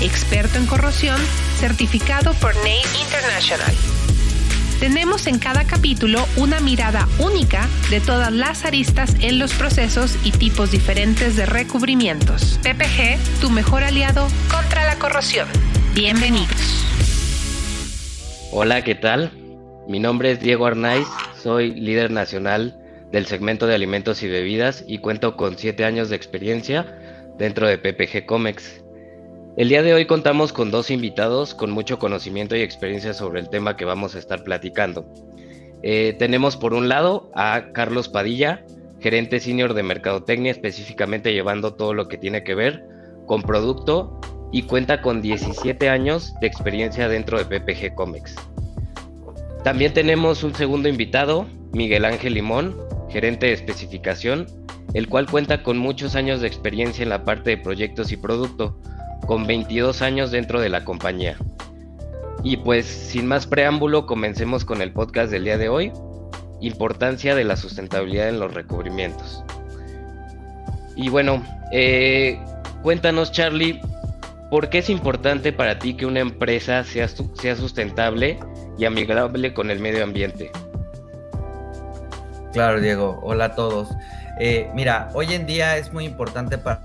experto en corrosión, certificado por NACE International tenemos en cada capítulo una mirada única de todas las aristas en los procesos y tipos diferentes de recubrimientos. PPG, tu mejor aliado contra la corrosión. Bienvenidos. Hola, ¿qué tal? Mi nombre es Diego Arnaiz, soy líder nacional del segmento de alimentos y bebidas y cuento con 7 años de experiencia dentro de PPG Comex. El día de hoy contamos con dos invitados con mucho conocimiento y experiencia sobre el tema que vamos a estar platicando. Eh, tenemos por un lado a Carlos Padilla, gerente senior de Mercadotecnia, específicamente llevando todo lo que tiene que ver con producto y cuenta con 17 años de experiencia dentro de PPG Comics. También tenemos un segundo invitado, Miguel Ángel Limón, gerente de especificación, el cual cuenta con muchos años de experiencia en la parte de proyectos y producto, con 22 años dentro de la compañía. Y pues sin más preámbulo, comencemos con el podcast del día de hoy, importancia de la sustentabilidad en los recubrimientos. Y bueno, eh, cuéntanos Charlie, ¿por qué es importante para ti que una empresa sea, sea sustentable y amigable con el medio ambiente? Claro, Diego. Hola a todos. Eh, mira, hoy en día es muy importante para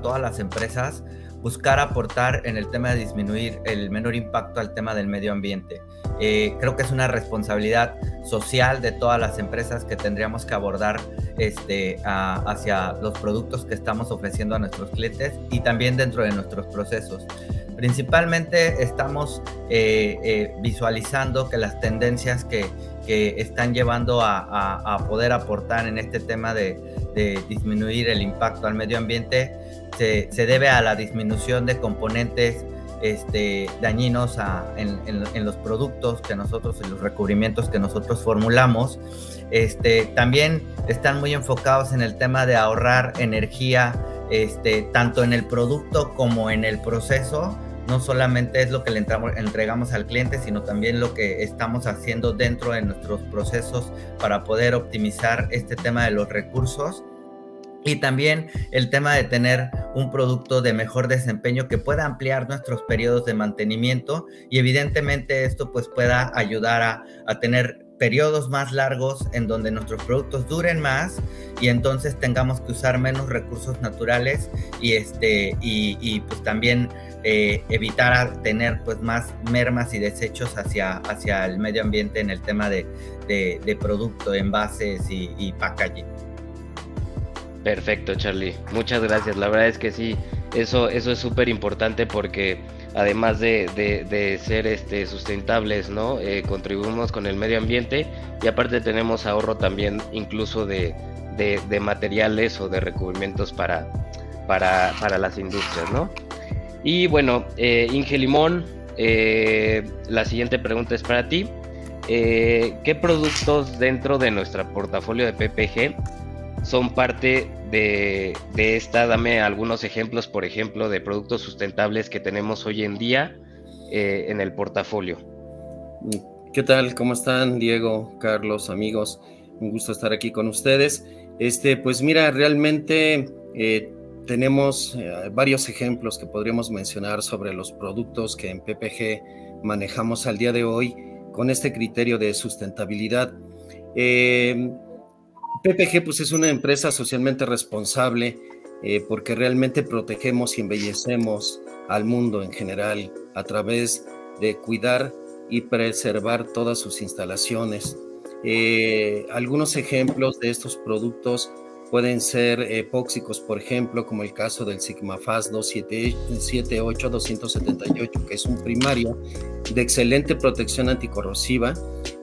todas las empresas buscar aportar en el tema de disminuir el menor impacto al tema del medio ambiente. Eh, creo que es una responsabilidad social de todas las empresas que tendríamos que abordar este, hacia los productos que estamos ofreciendo a nuestros clientes y también dentro de nuestros procesos. Principalmente estamos eh, eh, visualizando que las tendencias que, que están llevando a, a, poder aportar en este tema de, de disminuir el impacto al medio ambiente se, debe a la disminución de componentes este, dañinos en, los productos que nosotros, en los recubrimientos que nosotros formulamos. Este, también están muy enfocados en el tema de ahorrar energía, este, tanto en el producto como en el proceso. No solamente es lo que le entregamos al cliente, sino también lo que estamos haciendo dentro de nuestros procesos para poder optimizar este tema de los recursos. Y también el tema de tener un producto de mejor desempeño que pueda ampliar nuestros periodos de mantenimiento y evidentemente esto pues pueda ayudar a, tener periodos más largos en donde nuestros productos duren más y entonces tengamos que usar menos recursos naturales y este y, pues también eh, evitar tener pues más mermas y desechos hacia, hacia el medio ambiente en el tema de, de, producto, envases y, y packaging. Perfecto, Charlie. Muchas gracias. La verdad es que sí, eso, eso es súper importante porque además de, ser este, sustentables, ¿no? Eh, contribuimos con el medio ambiente y aparte tenemos ahorro también incluso de, materiales o de recubrimientos para, para, las industrias, ¿no? Y bueno, eh, Inge Limón, eh, la siguiente pregunta es para ti. Eh, ¿Qué productos dentro de nuestro portafolio de PPG son parte de, esta. Dame algunos ejemplos, por ejemplo, de productos sustentables que tenemos hoy en día en el portafolio. ¿Qué tal? ¿Cómo están, Diego, Carlos, amigos? Un gusto estar aquí con ustedes. Este, pues mira, realmente tenemos eh, varios ejemplos que podríamos mencionar sobre los productos que en PPG manejamos al día de hoy con este criterio de sustentabilidad. PPG pues es una empresa socialmente responsable eh, porque realmente protegemos y embellecemos al mundo en general a través de cuidar y preservar todas sus instalaciones. Eh, algunos ejemplos de estos productos pueden ser epóxicos, por ejemplo, como el caso del Sigmafast 278-278, que es un primario de excelente protección anticorrosiva,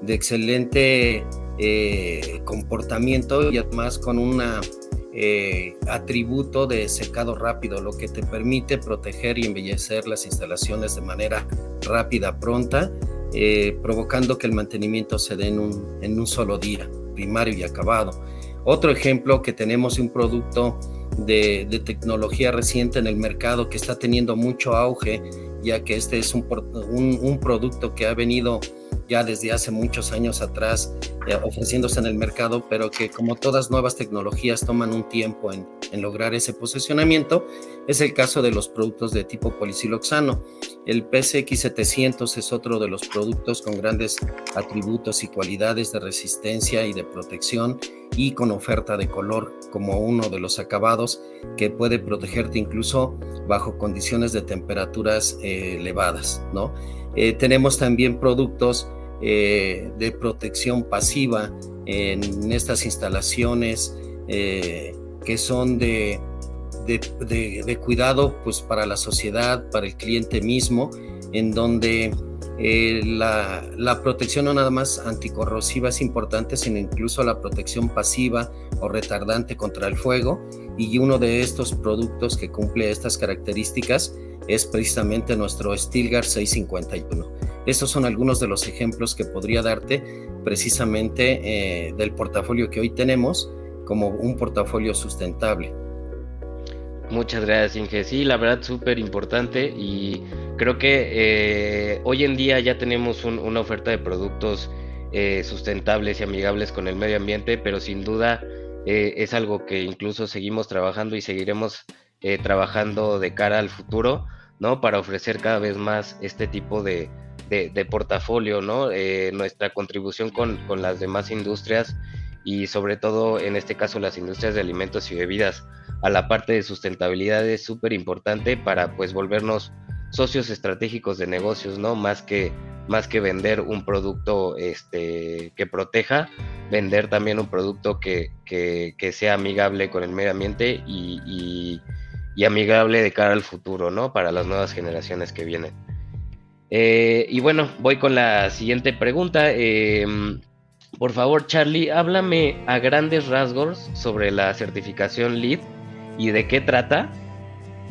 de excelente eh, comportamiento y además con una eh, atributo de secado rápido, lo que te permite proteger y embellecer las instalaciones de manera rápida, pronta, eh, provocando que el mantenimiento se dé un, en un solo día, primario y acabado. Otro ejemplo que tenemos un producto de, tecnología reciente en el mercado que está teniendo mucho auge, ya que este es un, un producto que ha venido ya desde hace muchos años atrás eh, ofreciéndose en el mercado, pero que como todas nuevas tecnologías toman un tiempo en, en, lograr ese posicionamiento, es el caso de los productos de tipo polisiloxano. El PCX700 es otro de los productos con grandes atributos y cualidades de resistencia y de protección y con oferta de color como uno de los acabados que puede protegerte incluso bajo condiciones de temperaturas eh, elevadas, ¿no? Eh, tenemos también productos eh, de protección pasiva en estas instalaciones eh, que son de, de, cuidado pues, para la sociedad, para el cliente mismo, en donde eh, la, la, protección no nada más anticorrosiva es importante, sino incluso la protección pasiva o retardante contra el fuego. Y uno de estos productos que cumple estas características es precisamente nuestro Stilgar 651. Estos son algunos de los ejemplos que podría darte precisamente eh, del portafolio que hoy tenemos como un portafolio sustentable. Muchas gracias, Inge. Sí, la verdad, súper importante y creo que eh, hoy en día ya tenemos una oferta de productos eh, sustentables y amigables con el medio ambiente, pero sin duda es algo que incluso seguimos trabajando y seguiremos trabajando de cara al futuro, ¿no? Para ofrecer cada vez más este tipo de, de, portafolio, ¿no? Eh, nuestra contribución con, con, las demás industrias y sobre todo en este caso las industrias de alimentos y bebidas a la parte de sustentabilidad es súper importante para pues volvernos socios estratégicos de negocios, ¿no? Más que, más que vender un producto este, que proteja, vender también un producto que, que, que sea amigable con el medio ambiente y, y amigable de cara al futuro, ¿no? Para las nuevas generaciones que vienen. Eh, y bueno, voy con la siguiente pregunta. Em, por favor, Charlie, háblame a grandes rasgos sobre la certificación LEED y de qué trata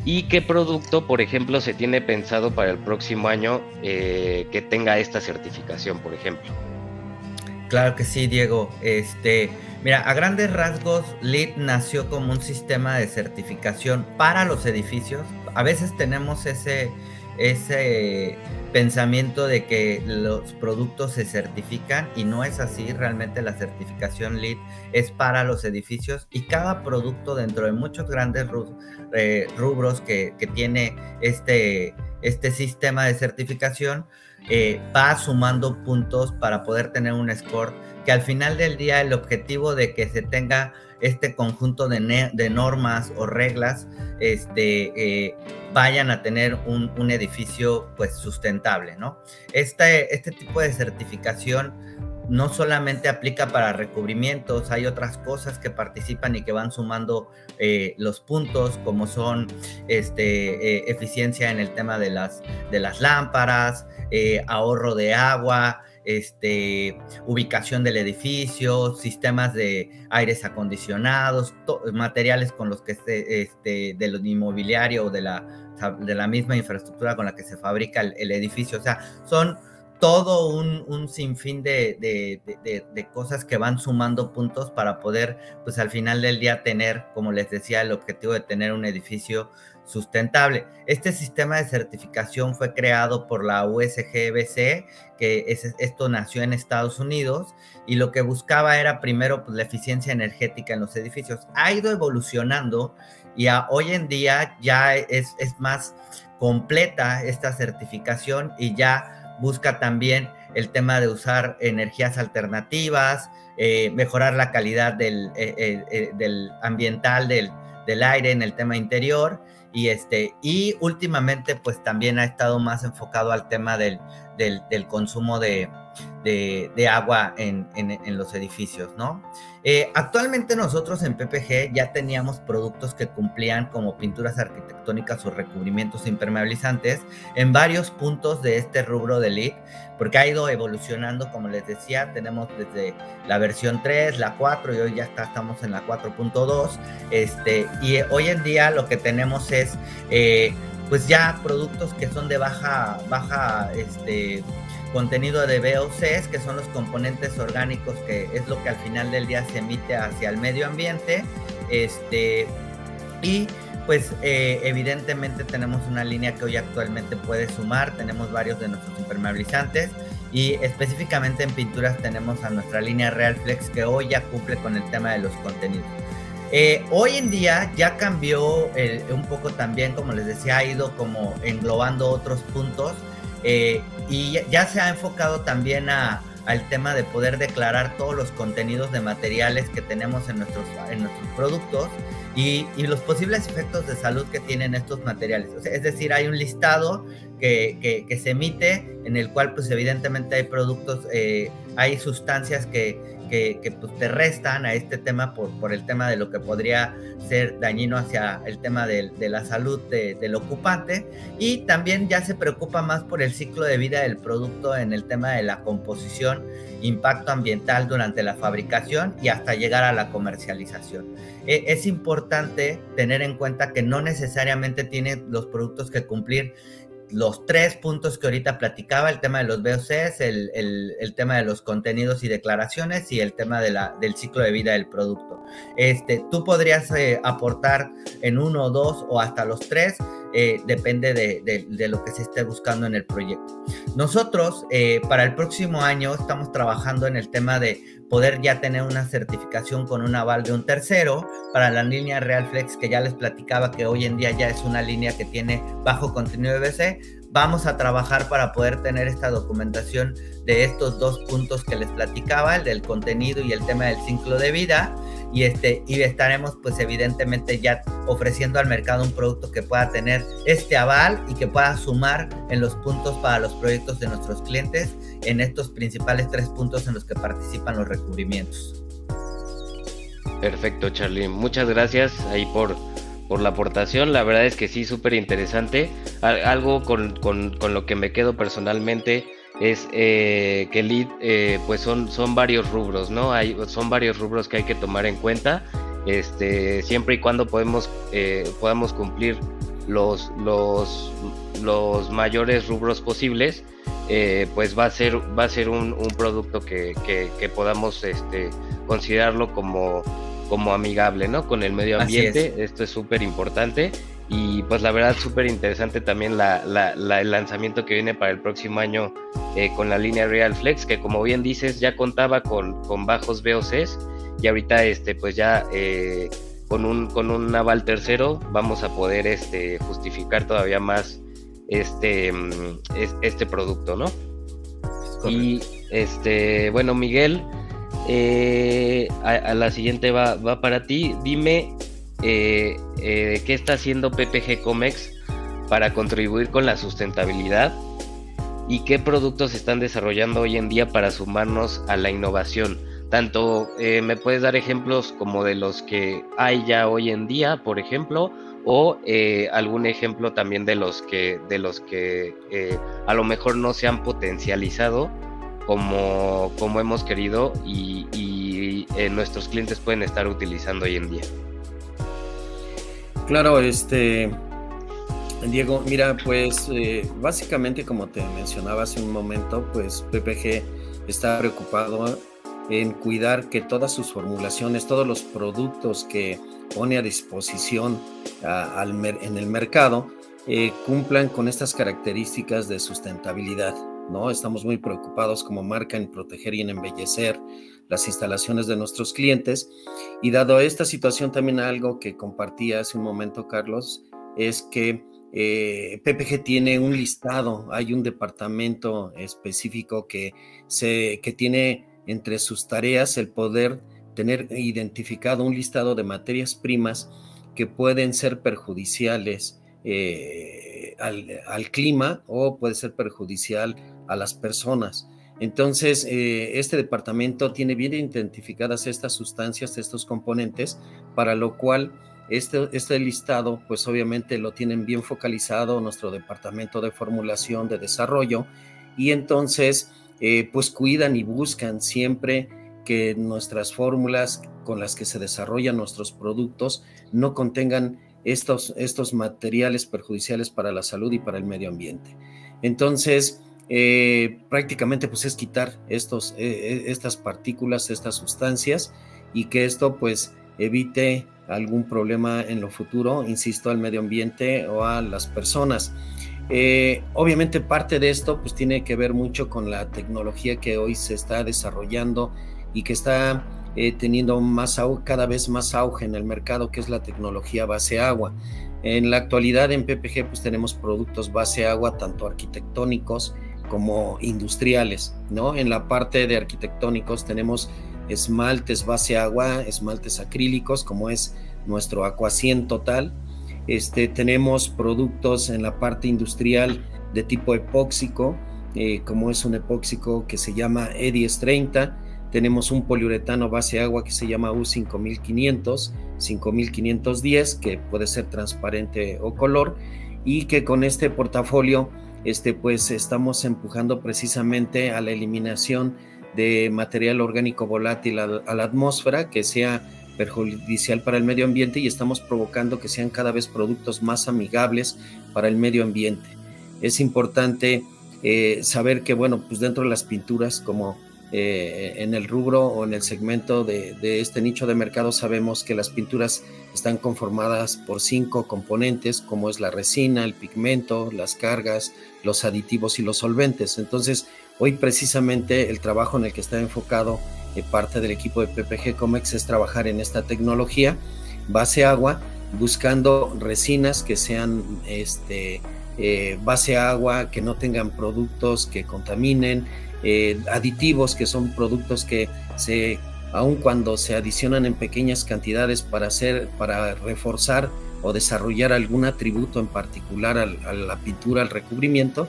y qué producto, por ejemplo, se tiene pensado para el próximo año eh, que tenga esta certificación, por ejemplo. Claro que sí, Diego. Este, mira, a grandes rasgos, LEED nació como un sistema de certificación para los edificios. A veces tenemos ese, ese pensamiento de que los productos se certifican y no es así, realmente la certificación LEED es para los edificios y cada producto dentro de muchos grandes eh, rubros que, tiene este, este sistema de certificación eh, va sumando puntos para poder tener un score que al final del día el objetivo de que se tenga este conjunto de, normas o reglas este, eh, vayan a tener un, edificio pues sustentable, ¿no? Este, este tipo de certificación no solamente aplica para recubrimientos, hay otras cosas que participan y que van sumando eh, los puntos, como son este, eh, eficiencia en el tema de las, de las lámparas, ahorro de agua, este, ubicación del edificio, sistemas de aires acondicionados, materiales con los que se, este, del inmobiliario o de la, de la misma infraestructura con la que se fabrica el, edificio. O sea, son todo un, sinfín de, de, cosas que van sumando puntos para poder, pues al final del día tener, como les decía, el objetivo de tener un edificio sustentable. Este sistema de certificación fue creado por la USGBC, que esto nació en Estados Unidos y lo que buscaba era primero pues, la eficiencia energética en los edificios. Ha ido evolucionando y hoy en día ya es, es más completa esta certificación y ya busca también el tema de usar energías alternativas, eh, mejorar la calidad del, eh, eh, del ambiental del, del aire en el tema interior y este y últimamente pues también ha estado más enfocado al tema del, del, consumo de, agua en, los edificios, ¿no? Eh, actualmente nosotros en PPG ya teníamos productos que cumplían como pinturas arquitectónicas o recubrimientos impermeabilizantes en varios puntos de este rubro de LEED, porque ha ido evolucionando, como les decía, tenemos desde la versión 3, la 4 y hoy ya está, estamos en la 4.2, este, y hoy en día lo que tenemos es... Eh, pues ya productos que son de baja, baja este, contenido de VOCs, que son los componentes orgánicos, que es lo que al final del día se emite hacia el medio ambiente. Este, y pues eh, evidentemente tenemos una línea que hoy actualmente puede sumar, tenemos varios de nuestros impermeabilizantes y específicamente en pinturas tenemos a nuestra línea Real Flex que hoy ya cumple con el tema de los contenidos. Eh, hoy en día ya cambió un poco también, como les decía, ha ido como englobando otros puntos eh, y ya se ha enfocado también al tema de poder declarar todos los contenidos de materiales que tenemos en nuestros, en nuestros productos y, los posibles efectos de salud que tienen estos materiales. es decir, hay un listado que, se emite en el cual pues evidentemente hay productos, eh, hay sustancias que, que, pues, te restan a este tema por, por el tema de lo que podría ser dañino hacia el tema de, la salud del ocupante y también ya se preocupa más por el ciclo de vida del producto en el tema de la composición, impacto ambiental durante la fabricación y hasta llegar a la comercialización. E, es importante tener en cuenta que no necesariamente tiene los productos que cumplir los tres puntos que ahorita platicaba, el tema de los VOCs, el, el, tema de los contenidos y declaraciones y el tema de la, del ciclo de vida del producto. Este, tú podrías eh, aportar en uno, dos o hasta los tres, eh, depende de, de, lo que se esté buscando en el proyecto. Nosotros eh, para el próximo año estamos trabajando en el tema de poder ya tener una certificación con un aval de un tercero para la línea Real Flex que ya les platicaba que hoy en día ya es una línea que tiene bajo contenido BC. Vamos a trabajar para poder tener esta documentación de estos dos puntos que les platicaba, el del contenido y el tema del ciclo de vida y este y estaremos pues evidentemente ya ofreciendo al mercado un producto que pueda tener este aval y que pueda sumar en los puntos para los proyectos de nuestros clientes en estos principales tres puntos en los que participan los recubrimientos. Perfecto, Charlie. Muchas gracias ahí por, por la aportación. La verdad es que sí, súper interesante. Algo con, con, con lo que me quedo personalmente es eh, que lead eh, pues son, son varios rubros, ¿no? Hay, son varios rubros que hay que tomar en cuenta, este, siempre y cuando podemos, eh, podamos cumplir los, los, los mayores rubros posibles, pues va a ser, va a ser un, producto que, que, podamos este, considerarlo como, como amigable, ¿no? Con el medio ambiente, esto es súper importante y pues la verdad súper interesante también la, el lanzamiento que viene para el próximo año eh, con la línea Real Flex, que como bien dices ya contaba con, con bajos VOCs y ahorita este pues ya eh, con un con un naval tercero vamos a poder este justificar todavía más este mm, este producto, ¿no? Y este bueno Miguel eh, a, la siguiente va, va para ti. Dime eh, eh, qué está haciendo PPG Comex para contribuir con la sustentabilidad y qué productos están desarrollando hoy en día para sumarnos a la innovación. Tanto eh, me puedes dar ejemplos como de los que hay ya hoy en día, por ejemplo, o algún ejemplo también de los que, de los que a lo mejor no se han potencializado como, como hemos querido y, y nuestros clientes pueden estar utilizando hoy en día. Claro, este, Diego, mira, pues eh, básicamente como te mencionaba hace un momento, pues PPG está preocupado en cuidar que todas sus formulaciones, todos los productos que pone a disposición en el mercado, eh, cumplan con estas características de sustentabilidad. ¿No? Estamos muy preocupados como marca en proteger y en embellecer las instalaciones de nuestros clientes. Y dado esta situación, también algo que compartía hace un momento, Carlos, es que eh, PPG tiene un listado, hay un departamento específico que, se, que tiene entre sus tareas el poder tener identificado un listado de materias primas que pueden ser perjudiciales eh, al, al, clima o puede ser perjudicial a las personas. Entonces, eh, este departamento tiene bien identificadas estas sustancias, estos componentes, para lo cual este, este listado, pues obviamente lo tienen bien focalizado nuestro departamento de formulación, de desarrollo, y entonces, eh, pues cuidan y buscan siempre que nuestras fórmulas con las que se desarrollan nuestros productos no contengan estos, estos materiales perjudiciales para la salud y para el medio ambiente. Entonces, eh, prácticamente pues es quitar estos, eh, estas partículas, estas sustancias y que esto pues evite algún problema en lo futuro, insisto, al medio ambiente o a las personas. Eh, obviamente parte de esto pues tiene que ver mucho con la tecnología que hoy se está desarrollando y que está eh, teniendo más cada vez más auge en el mercado, que es la tecnología base agua. En la actualidad en PPG pues tenemos productos base agua tanto arquitectónicos como industriales, ¿no? En la parte de arquitectónicos tenemos esmaltes base agua, esmaltes acrílicos, como es nuestro Aquacien Total. Este, tenemos productos en la parte industrial de tipo epóxico, eh, como es un epóxico que se llama E1030. Tenemos un poliuretano base agua que se llama U5500, 5510, que puede ser transparente o color, y que con este portafolio este, pues estamos empujando precisamente a la eliminación de material orgánico volátil a, la atmósfera que sea perjudicial para el medio ambiente y estamos provocando que sean cada vez productos más amigables para el medio ambiente. Es importante eh, saber que, bueno, pues dentro de las pinturas, como eh, en el rubro o en el segmento de, este nicho de mercado, sabemos que las pinturas están conformadas por cinco componentes, como es la resina, el pigmento, las cargas, los aditivos y los solventes. Entonces, Hoy precisamente el trabajo en el que está enfocado eh, parte del equipo de PPG Comex es trabajar en esta tecnología base agua, buscando resinas que sean este, eh, base agua, que no tengan productos que contaminen, eh, aditivos que son productos que se, aun cuando se adicionan en pequeñas cantidades para hacer, para reforzar o desarrollar algún atributo en particular a la pintura, al recubrimiento,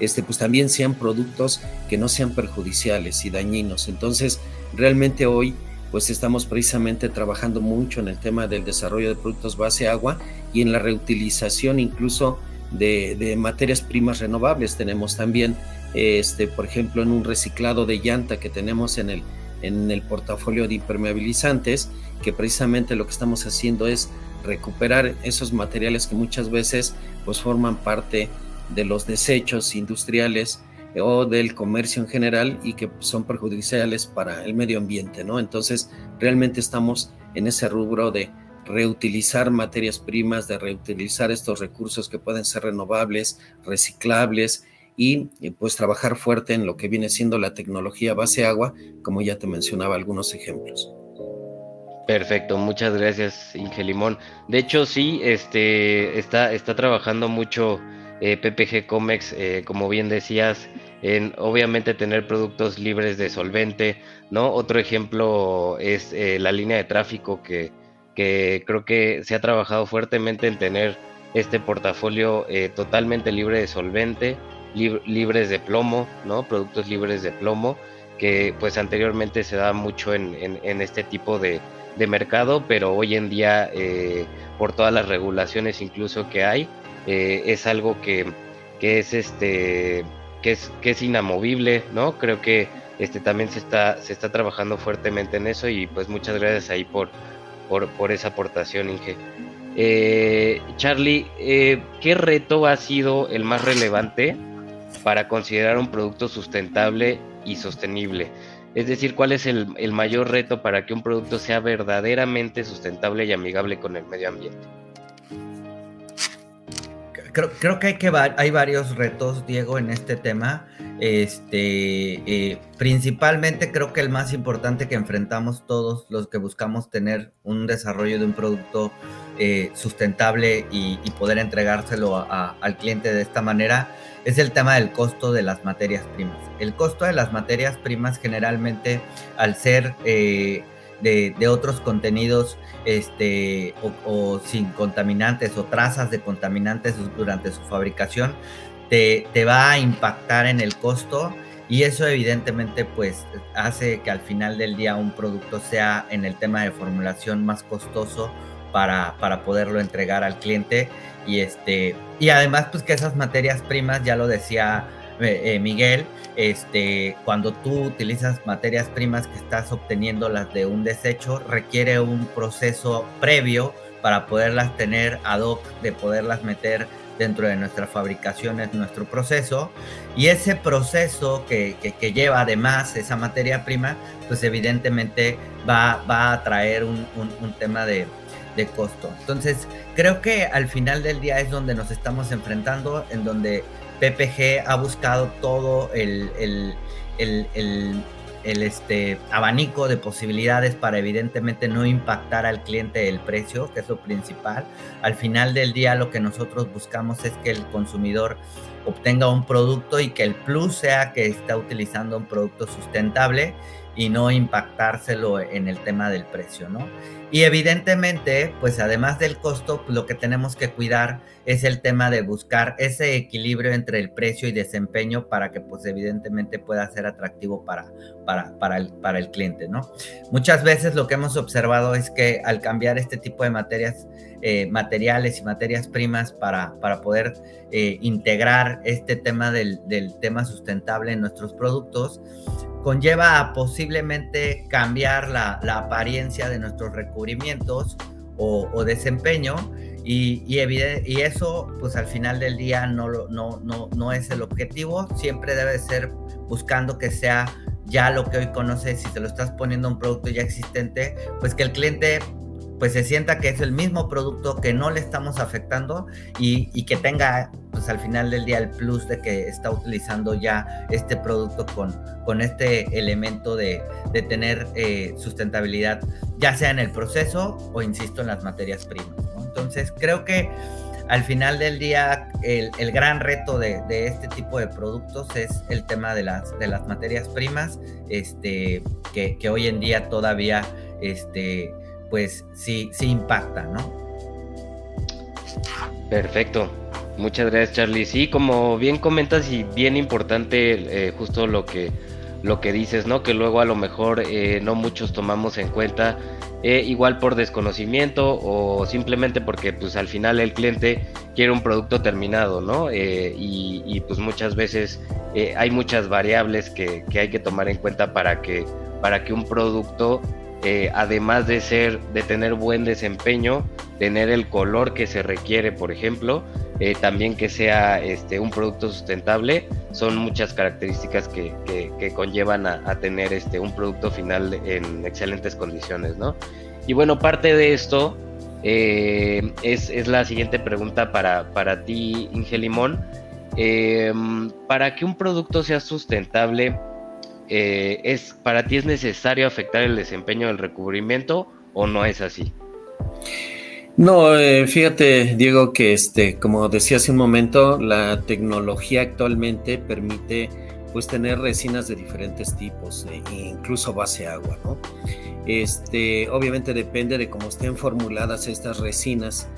este, pues también sean productos que no sean perjudiciales y dañinos. Entonces, realmente hoy pues estamos precisamente trabajando mucho en el tema del desarrollo de productos base agua y en la reutilización incluso de, materias primas renovables. Tenemos también, este, por ejemplo, en un reciclado de llanta que tenemos en el, en el portafolio de impermeabilizantes, que precisamente lo que estamos haciendo es recuperar esos materiales que muchas veces pues forman parte de los desechos industriales o del comercio en general y que son perjudiciales para el medio ambiente, ¿no? Entonces, realmente estamos en ese rubro de reutilizar materias primas, de reutilizar estos recursos que pueden ser renovables, reciclables y pues trabajar fuerte en lo que viene siendo la tecnología base agua, como ya te mencionaba algunos ejemplos. Perfecto, muchas gracias, Ingelimón. De hecho, sí, este está, está trabajando mucho eh, PPG Comex, eh, como bien decías, en obviamente tener productos libres de solvente, ¿no? Otro ejemplo es eh, la línea de tráfico que, que, creo que se ha trabajado fuertemente en tener este portafolio totalmente libre de solvente, libres de plomo, ¿no? Productos libres de plomo, que pues anteriormente se da mucho en, en, este tipo de, mercado, pero hoy en día por todas las regulaciones incluso que hay, eh, es algo que, es este que es, que es inamovible, ¿no? Creo que este también se está, se está trabajando fuertemente en eso y pues muchas gracias ahí por, por, esa aportación, Inge. Eh, Charlie, eh, ¿qué reto ha sido el más relevante para considerar un producto sustentable y sostenible? Es decir, ¿cuál es el, mayor reto para que un producto sea verdaderamente sustentable y amigable con el medio ambiente? Creo, que, hay, que hay varios retos, Diego, en este tema. Este, eh, principalmente creo que el más importante que enfrentamos todos los que buscamos tener un desarrollo de un producto eh, sustentable y, poder entregárselo al cliente de esta manera es el tema del costo de las materias primas. El costo de las materias primas generalmente al ser eh, de, otros contenidos este, o, sin contaminantes o trazas de contaminantes durante su fabricación, te, te va a impactar en el costo y eso evidentemente pues hace que al final del día un producto sea en el tema de formulación más costoso para, para poderlo entregar al cliente y este y además pues que esas materias primas ya lo decía eh, Miguel este cuando tú utilizas materias primas que estás obteniendo las de un desecho requiere un proceso previo para poderlas tener ad hoc de poderlas meter dentro de nuestra fabricación, es nuestro proceso. Y ese proceso que, lleva además esa materia prima, pues evidentemente va, a traer un, un, tema de, de, costo. Entonces, creo que al final del día es donde nos estamos enfrentando, en donde PPG ha buscado todo el, el, el este, abanico de posibilidades para evidentemente no impactar al cliente el precio, que es lo principal. Al final del día lo que nosotros buscamos es que el consumidor obtenga un producto y que el plus sea que está utilizando un producto sustentable y no impactárselo en el tema del precio, ¿no? Y evidentemente, pues además del costo, lo que tenemos que cuidar es el tema de buscar ese equilibrio entre el precio y desempeño para que pues evidentemente pueda ser atractivo para, para, para, el, para el cliente, ¿no? Muchas veces lo que hemos observado es que al cambiar este tipo de materias, eh, materiales y materias primas para, para poder eh, integrar este tema del, del tema sustentable en nuestros productos, conlleva a posiblemente cambiar la, la apariencia de nuestros recubrimientos o, desempeño. Y, y, y, eso pues al final del día no, no, no, no es el objetivo, siempre debe ser buscando que sea ya lo que hoy conoces, si te lo estás poniendo un producto ya existente, pues que el cliente pues se sienta que es el mismo producto, que no le estamos afectando y, que tenga pues al final del día el plus de que está utilizando ya este producto con, con este elemento de, de tener eh, sustentabilidad, ya sea en el proceso o insisto en las materias primas. Entonces creo que al final del día el, el gran reto de, de, este tipo de productos es el tema de las, de las materias primas, este, que, que hoy en día todavía este, pues sí, impacta, ¿no? Perfecto. Muchas gracias, Charlie. Sí, como bien comentas y bien importante eh, justo lo que, lo que dices, ¿no? Que luego a lo mejor eh, no muchos tomamos en cuenta, eh, igual por desconocimiento o simplemente porque pues al final el cliente quiere un producto terminado, ¿no? Y, y, pues muchas veces hay muchas variables que, que, hay que tomar en cuenta para que, para que un producto eh, además de ser, de tener buen desempeño, tener el color que se requiere, por ejemplo, eh, también que sea este, un producto sustentable, son muchas características que, conllevan a, tener este, un producto final en excelentes condiciones, ¿no? Y bueno, parte de esto eh, es, la siguiente pregunta para, para ti, Ingelimón. para que un producto sea sustentable, eh, es para ti es necesario afectar el desempeño del recubrimiento o no es así? No, eh, fíjate, Diego, que este, como decía hace un momento, la tecnología actualmente permite pues tener resinas de diferentes tipos, e incluso base agua, ¿no? Este, obviamente depende de cómo estén formuladas estas resinas,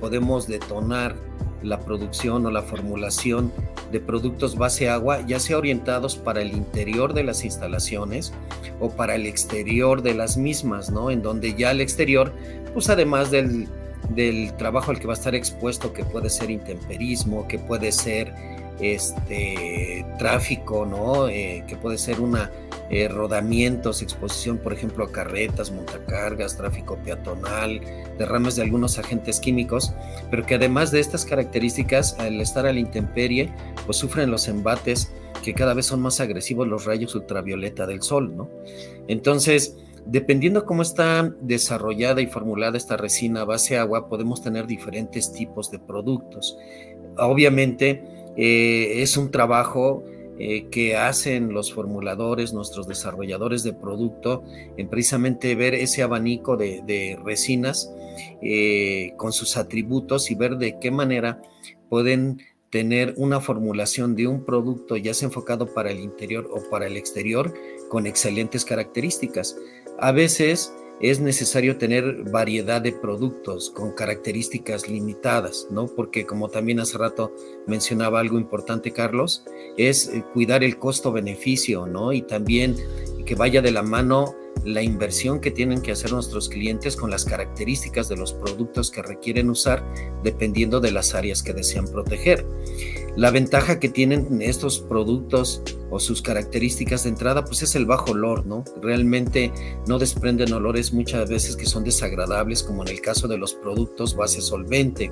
podemos detonar la producción o la formulación de productos base agua, ya sea orientados para el interior de las instalaciones o para el exterior de las mismas, ¿no? En donde ya el exterior, pues además del, del trabajo al que va a estar expuesto, que puede ser intemperismo, que puede ser este tráfico, ¿no? Eh, que puede ser una eh, rodamientos, exposición, por ejemplo, a carretas, montacargas, tráfico peatonal, derrames de algunos agentes químicos, pero que además de estas características, al estar a la intemperie, pues sufren los embates que cada vez son más agresivos los rayos ultravioleta del sol, ¿no? Entonces, dependiendo cómo está desarrollada y formulada esta resina base agua, podemos tener diferentes tipos de productos. Obviamente, eh, es un trabajo eh, que hacen los formuladores, nuestros desarrolladores de producto, en precisamente ver ese abanico de, resinas eh, con sus atributos y ver de qué manera pueden tener una formulación de un producto ya sea enfocado para el interior o para el exterior con excelentes características. A veces es necesario tener variedad de productos con características limitadas, ¿no? Porque como también hace rato mencionaba algo importante, Carlos, es eh, cuidar el costo-beneficio, ¿no? Y también que vaya de la mano la inversión que tienen que hacer nuestros clientes con las características de los productos que requieren usar dependiendo de las áreas que desean proteger. La ventaja que tienen estos productos o sus características de entrada, pues es el bajo olor, ¿no? Realmente no desprenden olores muchas veces que son desagradables, como en el caso de los productos base solvente.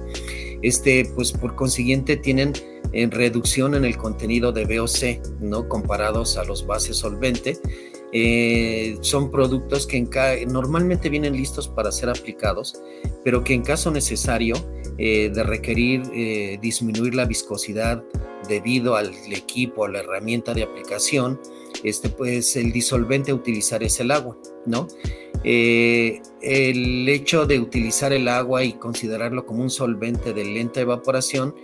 Este, pues por consiguiente tienen en reducción en el contenido de VOC, ¿no? Comparados a los bases solvente eh, son productos que normalmente vienen listos para ser aplicados, pero que en caso necesario eh, de requerir eh, disminuir la viscosidad debido al equipo, a la herramienta de aplicación, este, pues el disolvente a utilizar es el agua, ¿no? el hecho de utilizar el agua y considerarlo como un solvente de lenta evaporación,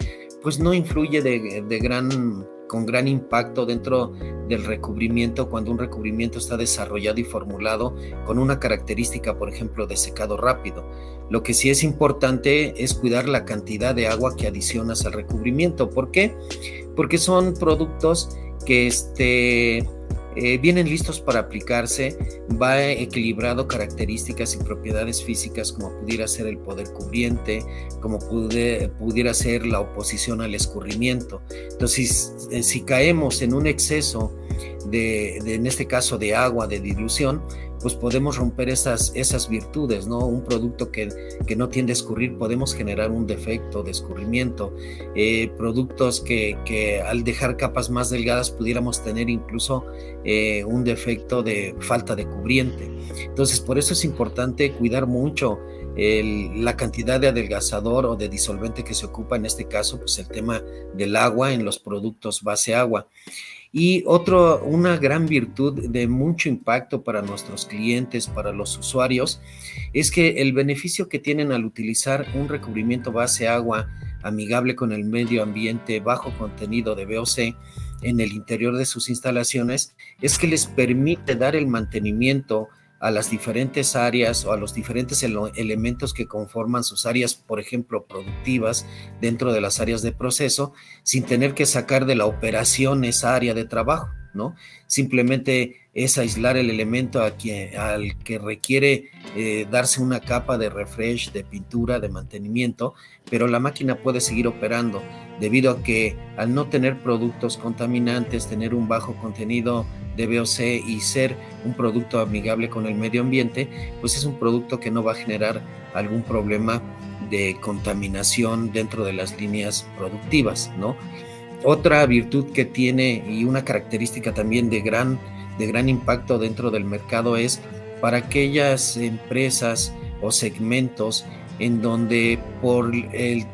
pues no influye de gran con gran impacto dentro del recubrimiento cuando un recubrimiento está desarrollado y formulado con una característica, por ejemplo, de secado rápido. Lo que sí es importante es cuidar la cantidad de agua que adicionas al recubrimiento. ¿Por qué? Porque son productos que este, eh, vienen listos para aplicarse, va equilibrado características y propiedades físicas como pudiera ser el poder cubriente, como pudiera ser la oposición al escurrimiento. Entonces, si, eh, si caemos en un exceso de, en este caso, de agua, de dilución, pues podemos romper esas, esas virtudes, ¿no? Un producto que, que no tiende a escurrir, podemos generar un defecto de escurrimiento. Eh, productos que, que, al dejar capas más delgadas pudiéramos tener incluso eh, un defecto de falta de cubriente. Entonces, por eso es importante cuidar mucho la cantidad de adelgazador o de disolvente que se ocupa, en este caso, pues el tema del agua en los productos base agua. Y otro, una gran virtud de mucho impacto para nuestros clientes, para los usuarios, es que el beneficio que tienen al utilizar un recubrimiento base agua amigable con el medio ambiente, bajo contenido de VOC en el interior de sus instalaciones, es que les permite dar el mantenimiento a las diferentes áreas o a los diferentes elementos que conforman sus áreas, por ejemplo, productivas dentro de las áreas de proceso, sin tener que sacar de la operación esa área de trabajo, ¿no? Simplemente es aislar el elemento al que requiere eh, darse una capa de refresh, de pintura, de mantenimiento, pero la máquina puede seguir operando debido a que al no tener productos contaminantes, tener un bajo contenido de VOC y ser un producto amigable con el medio ambiente, pues es un producto que no va a generar algún problema de contaminación dentro de las líneas productivas, ¿no? Otra virtud que tiene y una característica también de gran, de gran impacto dentro del mercado es para aquellas empresas o segmentos en donde por el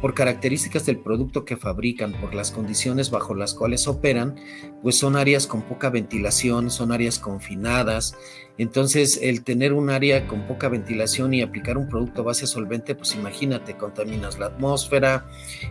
por características del producto que fabrican, por las condiciones bajo las cuales operan, pues son áreas con poca ventilación, son áreas confinadas. Entonces, el tener un área con poca ventilación y aplicar un producto base solvente, pues imagínate, contaminas la atmósfera,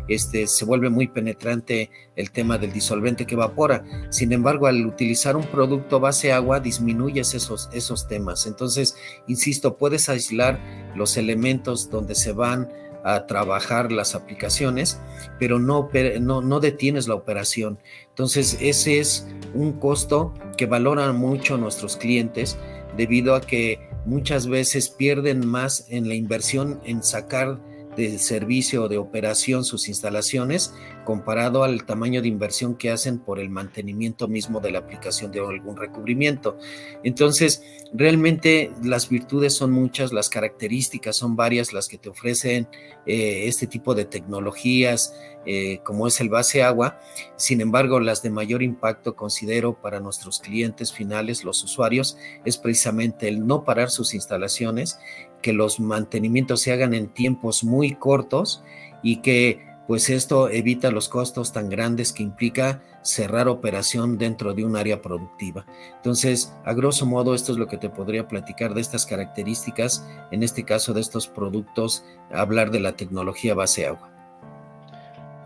este, se vuelve muy penetrante el tema del disolvente que evapora. Sin embargo, al utilizar un producto base agua, disminuyes esos, esos temas. Entonces, insisto, puedes aislar los elementos donde se van a trabajar las aplicaciones, pero no, no, detienes la operación. Entonces, ese es un costo que valoran mucho nuestros clientes debido a que muchas veces pierden más en la inversión en sacar de servicio de operación sus instalaciones comparado al tamaño de inversión que hacen por el mantenimiento mismo de la aplicación de algún recubrimiento. Entonces, realmente las virtudes son muchas, las características son varias las que te ofrecen eh, este tipo de tecnologías, eh, como es el base agua. Sin embargo, las de mayor impacto considero para nuestros clientes finales, los usuarios, es precisamente el no parar sus instalaciones que los mantenimientos se hagan en tiempos muy cortos y que pues esto evita los costos tan grandes que implica cerrar operación dentro de un área productiva. Entonces, a grosso modo, esto es lo que te podría platicar de estas características, en este caso de estos productos, hablar de la tecnología base agua.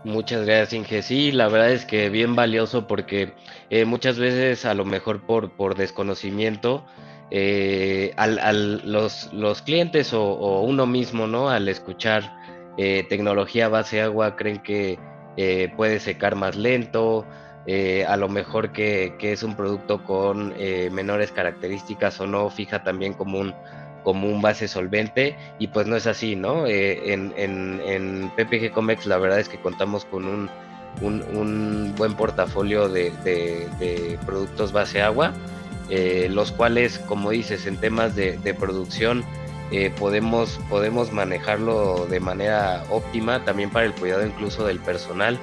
Muchas gracias, Inge. Sí, la verdad es que bien valioso porque eh, muchas veces a lo mejor por, por desconocimiento eh, al, los, los, clientes o, uno mismo, ¿no? Al escuchar eh, tecnología base agua, creen que eh, puede secar más lento, a lo mejor que, es un producto con menores características o no, fija también como un, como un base solvente y pues no es así, ¿no? en, en, PPG Comex la verdad es que contamos con un, un, buen portafolio de, de productos base agua eh, los cuales, como dices, en temas de, producción eh, podemos, podemos manejarlo de manera óptima también para el cuidado incluso del personal.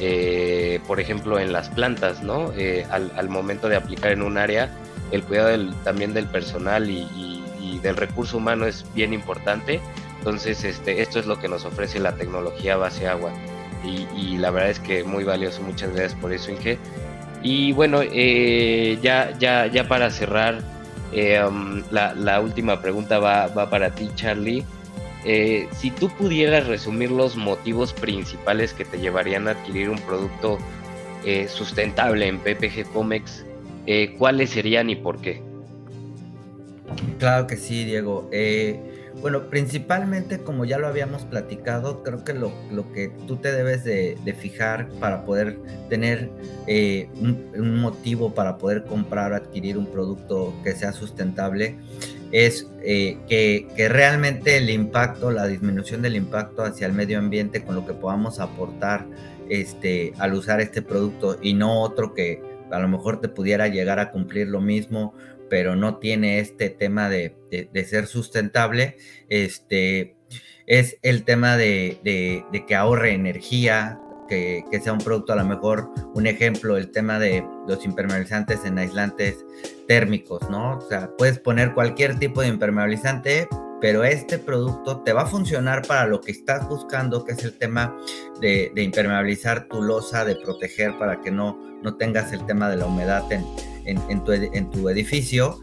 Eh, por ejemplo, en las plantas, ¿no? Al, momento de aplicar en un área, el cuidado también del personal y, del recurso humano es bien importante. Entonces, este, esto es lo que nos ofrece la tecnología base agua. Y, y la verdad es que muy valioso. Muchas gracias por eso, Inge. Y bueno, eh, ya, ya, ya para cerrar, eh, um, la, última pregunta va, para ti, Charlie. Eh, si tú pudieras resumir los motivos principales que te llevarían a adquirir un producto sustentable en PPG Comex, ¿cuáles serían y por qué? Claro que sí, Diego. Bueno, principalmente como ya lo habíamos platicado, creo que lo, que tú te debes de, fijar para poder tener eh, un, motivo para poder comprar o adquirir un producto que sea sustentable es eh, que, realmente el impacto, la disminución del impacto hacia el medio ambiente con lo que podamos aportar este, al usar este producto y no otro que a lo mejor te pudiera llegar a cumplir lo mismo pero no tiene este tema de, ser sustentable, este, es el tema de, que ahorre energía, que, sea un producto a lo mejor, un ejemplo, el tema de los impermeabilizantes en aislantes térmicos, ¿no? O sea, puedes poner cualquier tipo de impermeabilizante, pero este producto te va a funcionar para lo que estás buscando, que es el tema de, impermeabilizar tu losa, de proteger para que no, no tengas el tema de la humedad en, en, tu, en tu edificio.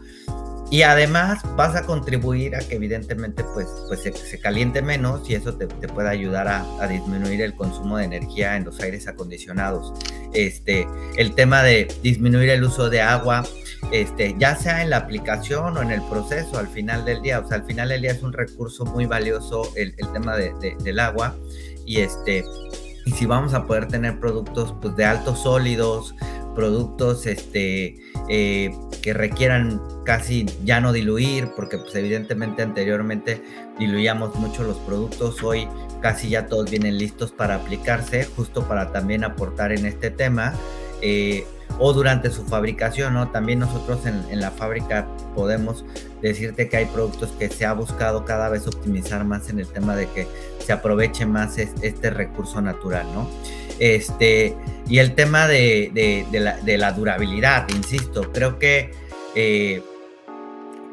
Y además vas a contribuir a que evidentemente pues, pues se, caliente menos y eso te, te puede ayudar a, a, disminuir el consumo de energía en los aires acondicionados. Este, el tema de disminuir el uso de agua, este, ya sea en la aplicación o en el proceso al final del día. O sea, al final del día es un recurso muy valioso el, el tema de, del agua y este, y si vamos a poder tener productos pues, de altos sólidos, productos este, eh, que requieran casi ya no diluir, porque pues evidentemente anteriormente diluíamos mucho los productos, hoy casi ya todos vienen listos para aplicarse, justo para también aportar en este tema. Eh, o durante su fabricación, ¿no? También nosotros en, la fábrica podemos decirte que hay productos que se ha buscado cada vez optimizar más en el tema de que se aproveche más este recurso natural, ¿no? Este, y el tema de, la, durabilidad, insisto, creo que eh,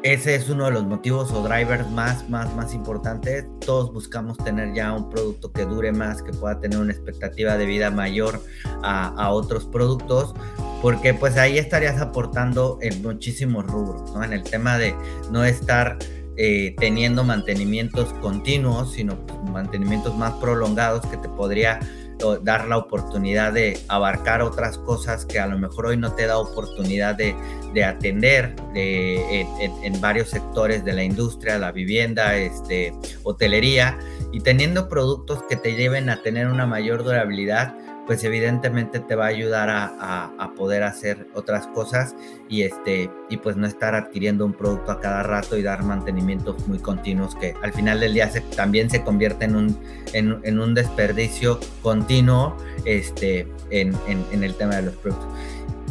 ese es uno de los motivos o drivers más, más, más importantes. Todos buscamos tener ya un producto que dure más, que pueda tener una expectativa de vida mayor a, otros productos, porque pues ahí estarías aportando en muchísimos rubros, ¿no? En el tema de no estar eh, teniendo mantenimientos continuos, sino mantenimientos más prolongados que te podría dar la oportunidad de abarcar otras cosas que a lo mejor hoy no te da oportunidad de, atender en, varios sectores de la industria, la vivienda, este, hotelería, y teniendo productos que te lleven a tener una mayor durabilidad, pues evidentemente te va a ayudar a, poder hacer otras cosas y este y pues no estar adquiriendo un producto a cada rato y dar mantenimientos muy continuos que al final del día también se convierte en un, en, un desperdicio continuo este, en, el tema de los productos.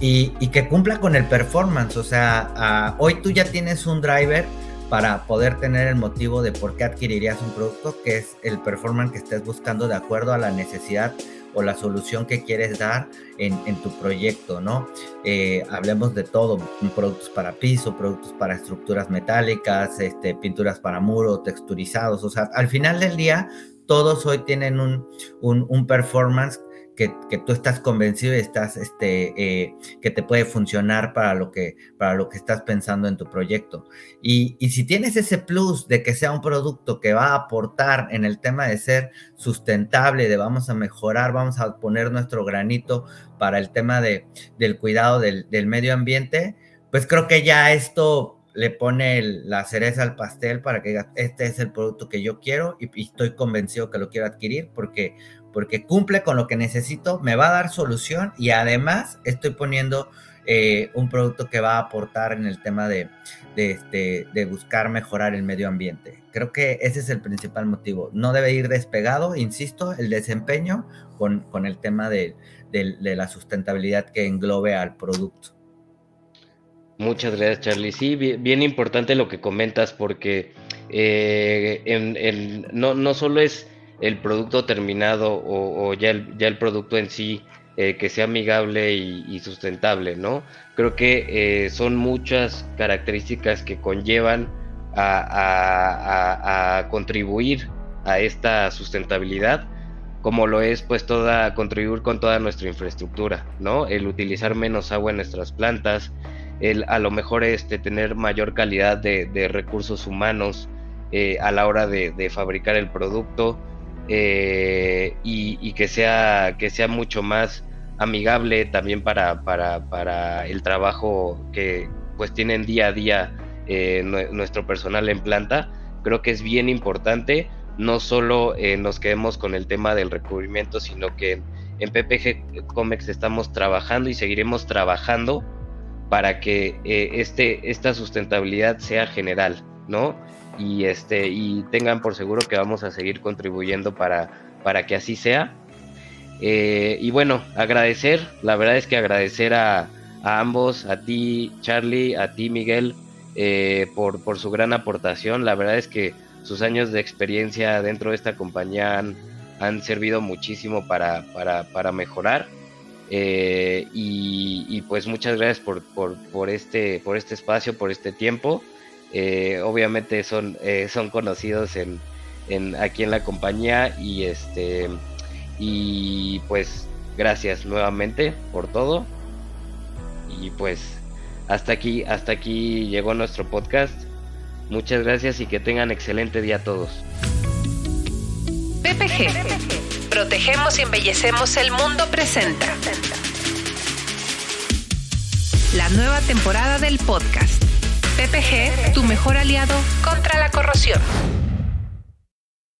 Y, que cumpla con el performance, o sea, hoy tú ya tienes un driver para poder tener el motivo de por qué adquirirías un producto, que es el performance que estés buscando de acuerdo a la necesidad o la solución que quieres dar en, tu proyecto, ¿no? Eh, hablemos de todo, productos para piso, productos para estructuras metálicas, este, pinturas para muro, texturizados, o sea, al final del día, todos hoy tienen un, un, un performance que, tú estás convencido y estás, este, eh, que te puede funcionar para lo que, para lo que estás pensando en tu proyecto. Y, si tienes ese plus de que sea un producto que va a aportar en el tema de ser sustentable, de vamos a mejorar, vamos a poner nuestro granito para el tema de, del cuidado del, del medio ambiente, pues creo que ya esto le pone la cereza al pastel para que diga, este es el producto que yo quiero y, estoy convencido que lo quiero adquirir porque, porque cumple con lo que necesito, me va a dar solución y además estoy poniendo eh, un producto que va a aportar en el tema de, este, de, buscar mejorar el medio ambiente. Creo que ese es el principal motivo. No debe ir despegado, insisto, el desempeño con, con el tema de, la sustentabilidad que englobe al producto. Muchas gracias, Charlie. Sí, bien, importante lo que comentas porque eh, no, no, solo es el producto terminado o, ya, el, producto en sí eh, que sea amigable y, sustentable, ¿no? Creo que eh, son muchas características que conllevan a, contribuir a esta sustentabilidad como lo es pues toda contribuir con toda nuestra infraestructura, ¿no? El utilizar menos agua en nuestras plantas, el a lo mejor este, tener mayor calidad de, recursos humanos eh, a la hora de, fabricar el producto eh, y, que, sea, que sea mucho más amigable también para, para, el trabajo que pues tienen día a día eh, nuestro personal en planta. Creo que es bien importante, no solo nos quedemos con el tema del recubrimiento, sino que en PPG Comex estamos trabajando y seguiremos trabajando para que eh, este, esta sustentabilidad sea general, ¿no? Y, este, y tengan por seguro que vamos a seguir contribuyendo para, para que así sea. Eh, y bueno, agradecer, la verdad es que agradecer a, ambos, a ti Charlie, a ti Miguel, eh, por, por, su gran aportación. La verdad es que sus años de experiencia dentro de esta compañía han, servido muchísimo para, para, para mejorar. Eh, y, pues muchas gracias por, por, este, por este espacio, por este tiempo. Eh, obviamente son, eh, son conocidos en, en, aquí en la compañía y este y pues gracias nuevamente por todo. Y pues hasta aquí, hasta aquí llegó nuestro podcast. Muchas gracias y que tengan excelente día todos. PPG Protegemos y embellecemos el mundo presenta. La nueva temporada del podcast. PPG, tu mejor aliado contra la corrosión.